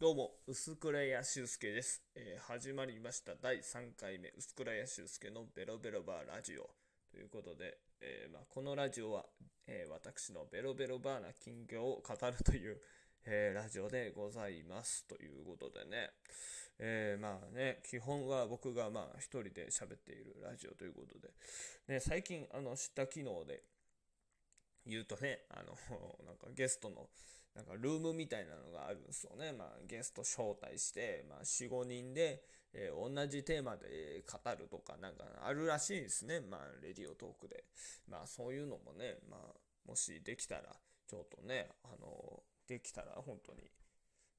どうも、薄倉屋修介です、えー始まりました。第3回目、薄倉屋修介のベロベロバーラジオ。ということで、えーまあ、このラジオは、えー私のベロベロバーな近況を語るという、えラジオでございます。ということでね、えまあね、基本は僕がまあ一人で喋っているラジオ。ということで、ね、最近あの知った機能で言うとね、あの、なんかゲストのなんかルームみたいなのがあるんですよね。まあ、ゲスト招待して、まあ、4、5人で、えー同じテーマで語るとか、なんかあるらしいですね。まあ、レディオトークで。まあ、そういうのもね、まあ、もしできたら、ちょっとね、あの、できたら本当に、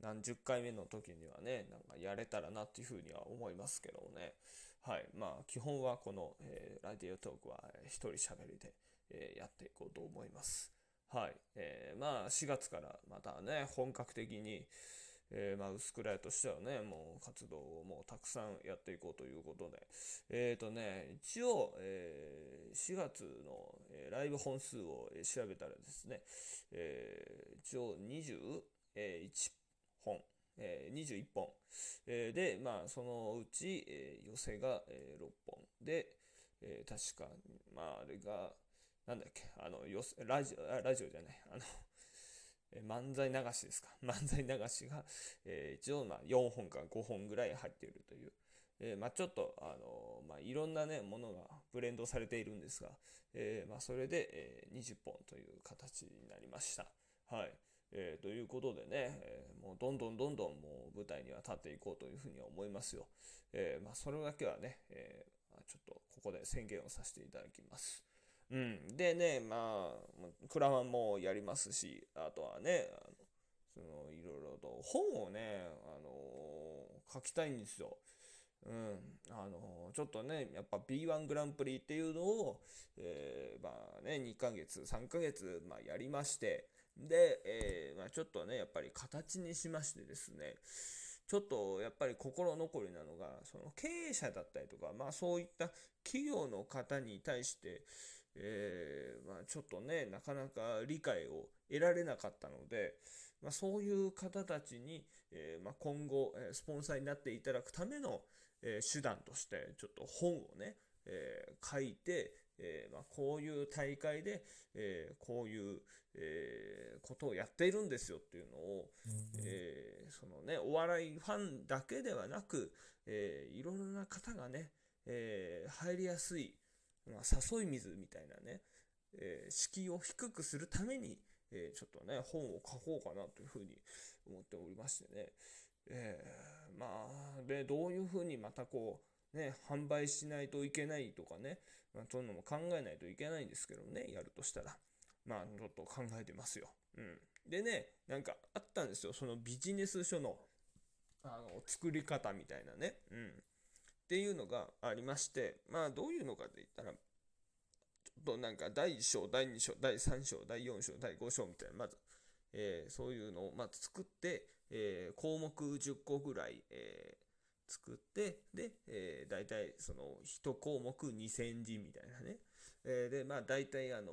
何十回目の時にはね、なんかやれたらなっていうふうには思いますけどね。はい。まあ、基本はこの、えーラディオトークはえー一人喋りで、えーやっていこうと思います。はい。えーまあ、4月からまたね、本格的に、えーまあ、薄暗いとしてはね、もう活動をもうたくさんやっていこうということで、えっ、とね、一応、えー4月の、えーライブ本数を調べたらですね、えー一応21本、えー21本、えーで、まあ、そのうち、えー寄せが、えー6本。で、えー確か、まあ、あれが、なんだっけ、あの、よラジオ、ラジオじゃない、あの、え漫才流しですか？漫才流しが、えー一応、まあ、4本か5本ぐらい入っているという。えーまあ、ちょっと、あのまあ、いろんなね、ものがブレンドされているんですが、えまあ、それで、え20本という形になりました。はい。えーということでね、えもうどんどんどんどんもう舞台には立っていこうというふうには思いますよ。えまあ、それだけはね、えーちょっとここで宣言をさせていただきます。うん。でね、まあ、クラファンもやりますし、あとはね、あのそのいろいろと本をね、あの書きたいんですよ。うん、あのちょっとね、やっぱ B1 グランプリっていうのを、えーまあね、2ヶ月、3ヶ月、まあ、やりまして、で、えまあ、ちょっとね、やっぱり形にしましてですね、ちょっとやっぱり心残りなのが、その経営者だったりとか、まあそういった企業の方に対して、えーまあちょっとね、なかなか理解を得られなかったので、まあそういう方たちに、えーまあ今後、えースポンサーになっていただくための、えー手段として、ちょっと本をね、えー書いて、えーまあ、こういう大会で、えーこういう、えーことをやっているんですよっていうのを、えーそのね、お笑いファンだけではなく、えーいろんな方がね、えー入りやすい、まあ、誘い水みたいなね、えー敷居を低くするために、えーちょっとね、本を書こうかなというふうに思っておりましてね、えーまあ、で、どういうふうにまたこう、ね、販売しないといけないとかね、まあ、そういうのも考えないといけないんですけどね、やるとしたら。まあ、ちょっと考えてますよ。うん。でね、なんかあったんですよ、そのビジネス書の、あの、作り方みたいなね。うん。っていうのがありまして、まあ、どういうのかって言ったら、ちょっとなんか第1章、第2章、第3章、第4章、第5章みたいな、まず、えーそういうのを、まず作って、えー項目10個ぐらい、えー作って、で、えー、大体その1項目2000字みたいなね。えーで、まあ大体あの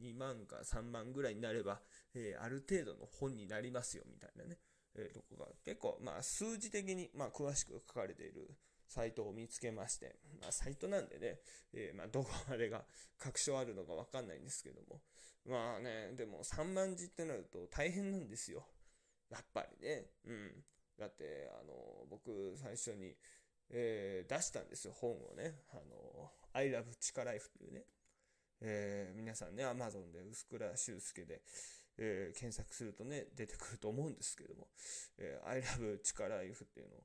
2万か3万ぐらいになれば、えーある程度の本になりますよみたいなね。えーとこが結構、まあ数字的に、まあ、詳しく書かれているサイトを見つけまして、まあサイトなんでね、えーまあどこまでが確証あるのかわかんないんですけども。まあね、でも3万字ってなると大変なんですよ。やっぱりね。うん。だって、あの、僕、最初に、えー出したんですよ、本をね。あの、I love チカライフっていうね。えー皆さんね、Amazon で薄倉修介で、えー検索するとね、出てくると思うんですけども、えー I love チカライフっていうのを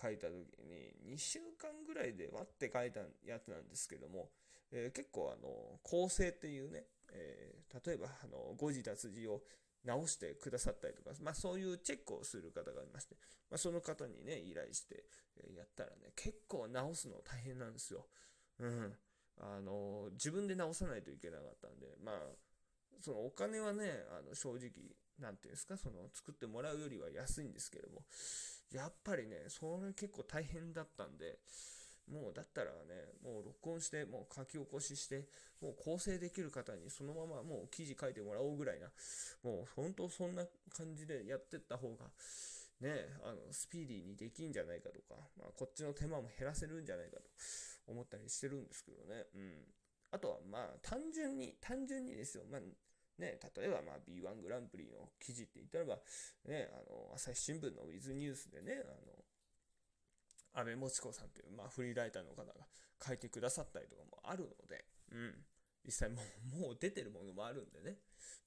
書いた時に、2週間ぐらいで割って書いたやつなんですけども、えー結構あの、構成っていうね、えー例えばあの、誤字脱字を直してくださったりとか、まあそういうチェックをする方がいまして、まあその方にね、依頼して、やったらね、結構直すの大変なんですよ。うん。あの、自分で直さないといけなかったんで、まあ、そのお金はね、あの正直、なんていうんですか、その作ってもらうよりは安いんですけども、やっぱりね、それ結構大変だったんで、もうだったらね、もう録音して、もう書き起こしして、もう構成できる方にそのままもう記事書いてもらおうぐらいな、もう本当そんな感じでやってった方がね、あの、スピーディーにできんじゃないかとか、まあ、こっちの手間も減らせるんじゃないかと思ったりしてるんですけどね。うん。あとは、まあ、単純に、単純にですよ。まあ、ね、例えば、まあ、B1 グランプリの記事って言ったらば、ね、あの、朝日新聞のウィズニュースでね、あの、安倍もちこさんという、まあ、フリーライターの方が書いてくださったりとかもあるので、うん。実際もう、もう出てるものもあるんでね。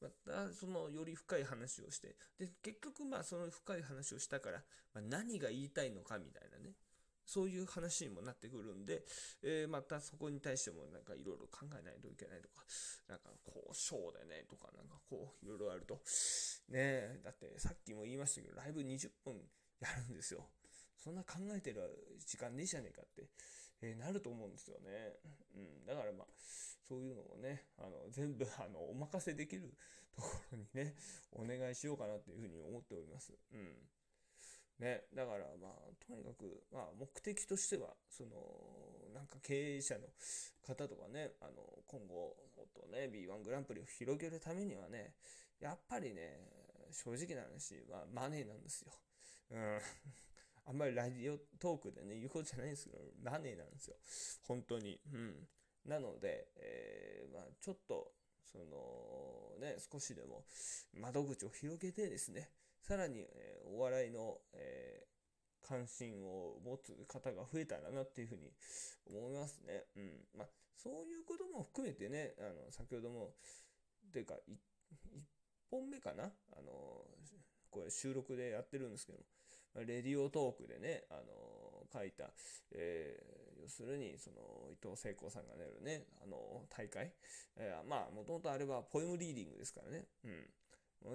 また、その、より深い話をして、で、結局、まあ、その深い話をしたから、まあ、何が言いたいのかみたいなね。そういう話にもなってくるんで、えー、またそこに対してもなんかいろいろ考えないといけないとか、なんかこう、ショーでね、とかなんかこう、いろいろあると、ねえだってさっきも言いましたけど、ライブ20分やるんですよ。そんな考えてる時間ねえじゃねえかって、えー、なると思うんですよね。うん。だからまあ、そういうのをね、あの、全部、あの、お任せできるところにね、お願いしようかなっていうふうに思っております。うん。ね、だからまあ、とにかく、まあ、目的としては、その、なんか経営者の方とかね、あの、今後、もっとね、B1 グランプリを広げるためにはね、やっぱりね、正直な話はマネーなんですよ。うん。あんまりラジオトークでね、言うことじゃないんですけど、マネーなんですよ。本当に。うん。なので、えー、まあ、ちょっと、その、ね、少しでも窓口を広げてですね、さらに、えー、お笑いの、えー、関心を持つ方が増えたらなっていうふうに思いますね。うん。まあ、そういうことも含めてね、あの、先ほども、ていうか、1本目かな？あの、これ収録でやってるんですけども、レディオトークでね、あの、書いた、えー、要するに、その、伊藤聖子さんが出るね、あの、大会？えー、まあ、もともとあれはポエムリーディングですからね。うん。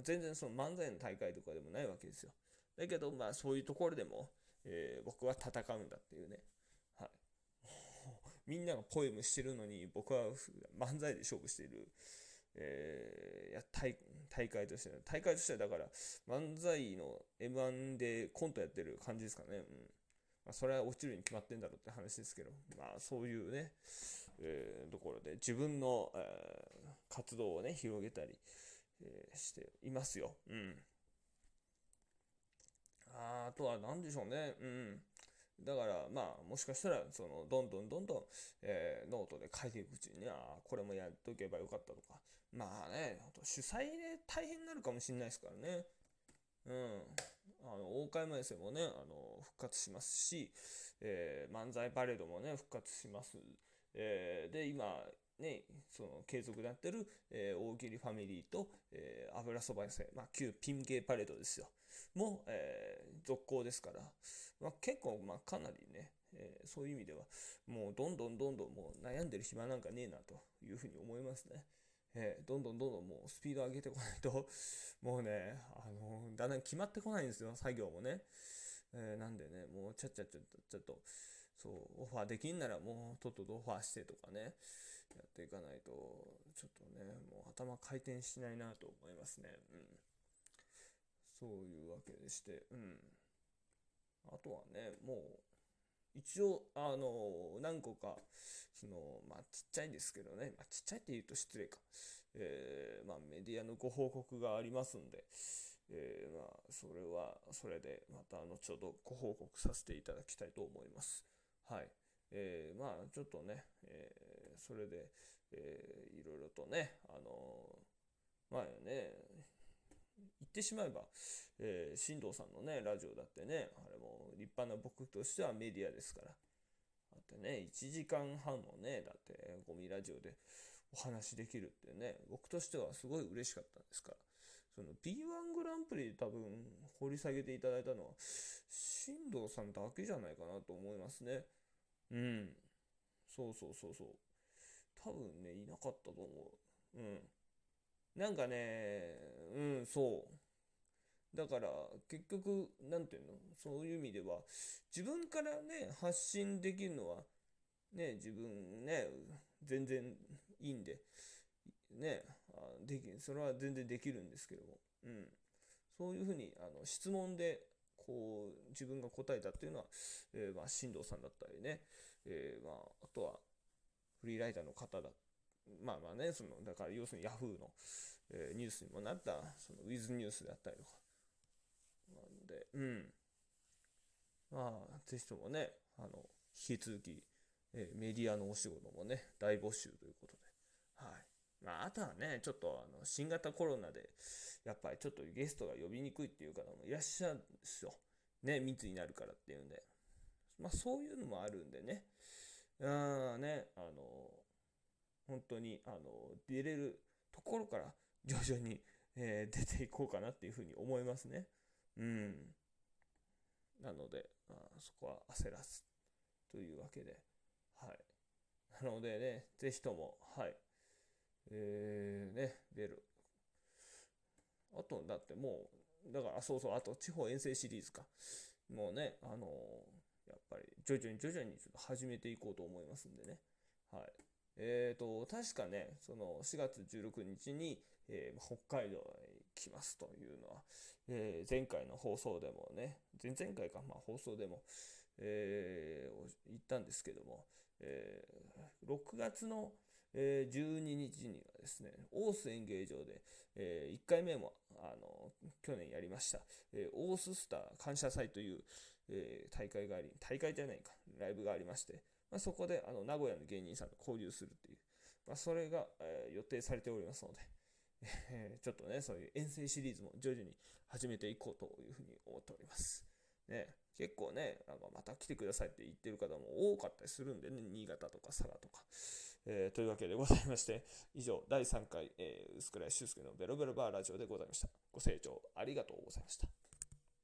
全然その漫才の大会とかでもないわけですよ。だけど、まあそういうところでも、えー、僕は戦うんだっていうね。はい。みんながポエムしてるのに、僕は漫才で勝負している。えー、や大大会として、大会としてはだから、漫才の M1 でコントやってる感じですかね。うん。まあ、それは落ちるに決まってんだろうって話ですけど、まあそういうね、えー、ところで自分の、えー、活動をね、広げたり、えー、していますよ。うん。ああとは何でしょうね。うん。だから、まあ、もしかしたら、その、どんどんどんどん、えー、ノートで書いていくうちに、ああ、これもやっとけばよかったとか。まあね、主催で大変になるかもしれないですからね。うん。あの、大会前生もね、あの、復活しますし、えー、漫才パレードもね、復活します。えー、で、今、ね、その継続でやってる、えー、大喜利ファミリーと、えー、油そば屋さん、まあ、旧ピン芸パレードですよ。も、えー、続行ですから、まあ、結構、まあ、かなりね、えー、そういう意味では、もうどんどんどんどんもう悩んでる暇なんかねえなというふうに思いますね。えー、どんどんどんどんもうスピード上げてこないと、もうね、あのー、だんだん決まってこないんですよ、作業もね。えー、なんでね、もうちゃっちゃっちゃっちゃっと、そう、オファーできんならもうとっととオファーしてとかね、やっていかないと、ちょっとね、もう頭回転しないなと思いますね。うん。そういうわけでして、うん。あとはね、もう、一応、あの、何個か、その、まあ、ちっちゃいんですけどね、まあ、ちっちゃいって言うと失礼か。え、まあ、メディアのご報告がありますんで、え、まあ、それは、それで、また、後ほどご報告させていただきたいと思います。はい。えー、まあ、ちょっとね、えそれで、えー、いろいろとね、あのー、まあね、言ってしまえば、えー、新藤さんのね、ラジオだってね、あれも立派な僕としてはメディアですから。だってね、1時間半もね、だってゴミラジオでお話できるってね、僕としてはすごい嬉しかったんですから。その B1 グランプリで多分掘り下げていただいたのは、新藤さんだけじゃないかなと思いますね。うん。そうそうそうそう。多分ね、いなかったと思う。うん。なんかね、うん、そう。だから、結局、なんていうの？そういう意味では、自分からね、発信できるのは、ね、自分ね、全然いいんで、ね、できそれは全然できるんですけども、うん。そういうふうに、あの、質問で、こう、自分が答えたっていうのは、えー、まあ、進藤さんだったりね、えー、まあ、あとは、フリーライターの方だ。まあまあね、その、だから要するに Yahoo の、えー、ニュースにもなった、その、ウィズニュースであったりとか、なんで、うん。まあ、ぜひともね、あの、引き続き、えー、メディアのお仕事もね、大募集ということで。はい。まあ、あとはね、ちょっと、あの、新型コロナで、やっぱりちょっとゲストが呼びにくいっていう方もいらっしゃるんですよ。ね、密になるからっていうんで。まあ、そういうのもあるんでね。うん、ね、あの、本当に、あの、出れるところから徐々に、えー、出ていこうかなっていうふうに思いますね。うん。なので、まあ、そこは焦らずというわけで、はい。なのでね、ぜひとも、はい。えー、ね、出る。あと、だってもう、だから、そうそう、あと、地方遠征シリーズか。もうね、あのー、やっぱり、徐々に徐々にちょっと始めていこうと思いますんでね。はい。えーと、確かね、その4月16日に、えー、北海道へ来ますというのは、えー、前回の放送でもね、前々回か、まあ、放送でも、えー、言ったんですけども、えー、6月の、えー、12日にはですね、大須演芸場で、えー、1回目も、あの、去年やりました、えー、オーススター感謝祭という、えー、大会があり、大会じゃないか、ライブがありまして、まあ、そこであの名古屋の芸人さんと交流するっていう、まあ、それが、えー、予定されておりますので、えー、ちょっとね、そういう遠征シリーズも徐々に始めていこうというふうに思っております。ね、結構ね、あのまた来てくださいって言ってる方も多かったりするんでね、新潟とか佐賀とか。えー、というわけでございまして、以上、第3回、えー、薄倉修介のベロベロバーラジオでございました。ご清聴ありがとうございました。